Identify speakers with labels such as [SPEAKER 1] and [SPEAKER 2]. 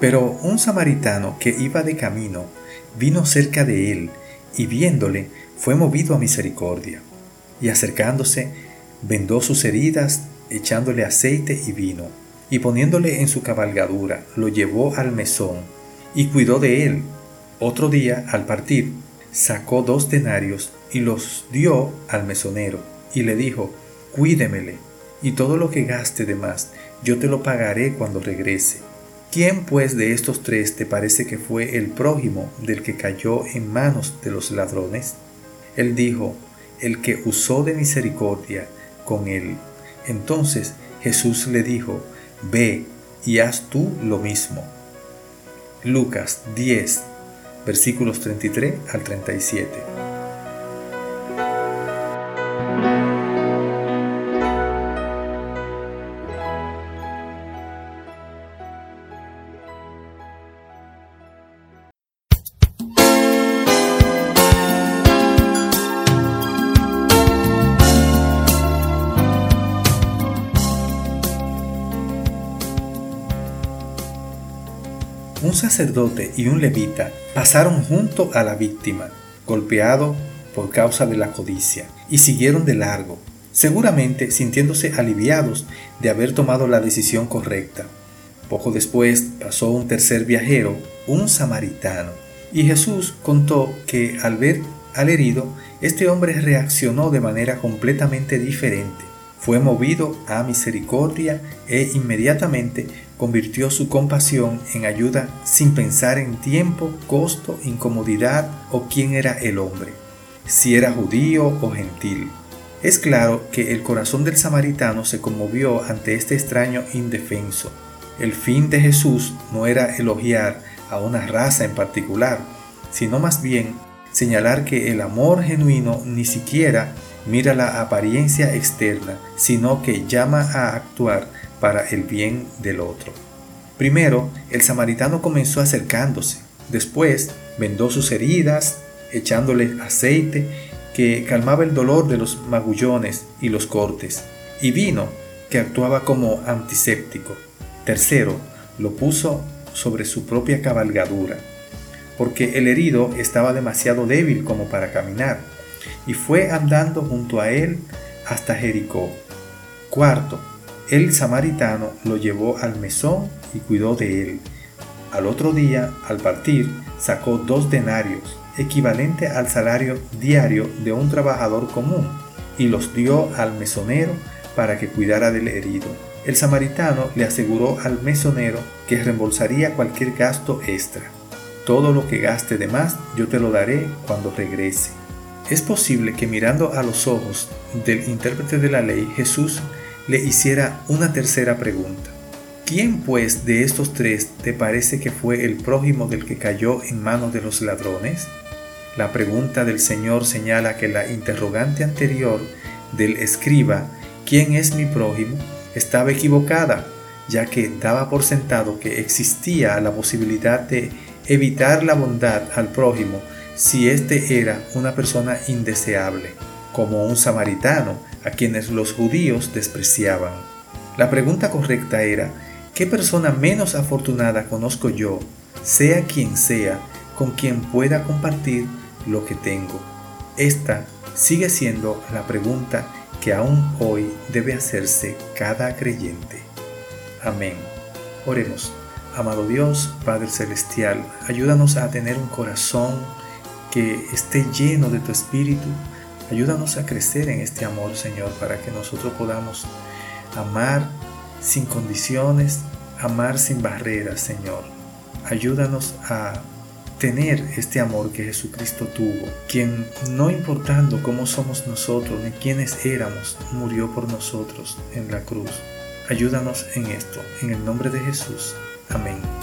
[SPEAKER 1] Pero un samaritano que iba de camino vino cerca de él y viéndole fue movido a misericordia. Y acercándose, vendó sus heridas, echándole aceite y vino, y poniéndole en su cabalgadura, lo llevó al mesón y cuidó de él. Otro día, al partir, sacó dos denarios y los dio al mesonero, y le dijo, Cuídemele, y todo lo que gaste de más, yo te lo pagaré cuando regrese. ¿Quién pues de estos tres te parece que fue el prójimo del que cayó en manos de los ladrones? Él dijo, el que usó de misericordia con él. Entonces Jesús le dijo, ve y haz tú lo mismo. Lucas 10, versículos 33 al 37. Un sacerdote y un levita pasaron junto a la víctima, golpeado por causa de la codicia, y siguieron de largo, seguramente sintiéndose aliviados de haber tomado la decisión correcta. Poco después pasó un tercer viajero, un samaritano, y Jesús contó que al ver al herido, este hombre reaccionó de manera completamente diferente. Fue movido a misericordia e inmediatamente convirtió su compasión en ayuda sin pensar en tiempo, costo, incomodidad o quién era el hombre, si era judío o gentil. Es claro que el corazón del samaritano se conmovió ante este extraño indefenso. El fin de Jesús no era elogiar a una raza en particular, sino más bien señalar que el amor genuino ni siquiera mira la apariencia externa, sino que llama a actuar para el bien del otro. Primero, el samaritano comenzó acercándose, después vendó sus heridas, echándole aceite que calmaba el dolor de los magullones y los cortes, y vino que actuaba como antiséptico. Tercero, lo puso sobre su propia cabalgadura, porque el herido estaba demasiado débil como para caminar, y fue andando junto a él hasta Jericó. Cuarto, el samaritano lo llevó al mesón y cuidó de él. Al otro día, al partir, sacó dos denarios, equivalente al salario diario de un trabajador común, y los dio al mesonero para que cuidara del herido. El samaritano le aseguró al mesonero que reembolsaría cualquier gasto extra. Todo lo que gaste de más yo te lo daré cuando regrese. Es posible que mirando a los ojos del intérprete de la ley, Jesús le hiciera una tercera pregunta. ¿Quién pues de estos tres te parece que fue el prójimo del que cayó en manos de los ladrones? La pregunta del Señor señala que la interrogante anterior del escriba, ¿quién es mi prójimo?, estaba equivocada, ya que daba por sentado que existía la posibilidad de evitar la bondad al prójimo si éste era una persona indeseable, como un samaritano a quienes los judíos despreciaban. La pregunta correcta era, ¿qué persona menos afortunada conozco yo, sea quien sea, con quien pueda compartir lo que tengo? Esta sigue siendo la pregunta que aún hoy debe hacerse cada creyente. Amén. Oremos. Amado Dios, Padre Celestial, ayúdanos a tener un corazón que esté lleno de tu Espíritu Ayúdanos a crecer en este amor, Señor, para que nosotros podamos amar sin condiciones, amar sin barreras, Señor. Ayúdanos a tener este amor que Jesucristo tuvo, quien no importando cómo somos nosotros ni quiénes éramos, murió por nosotros en la cruz. Ayúdanos en esto, en el nombre de Jesús. Amén.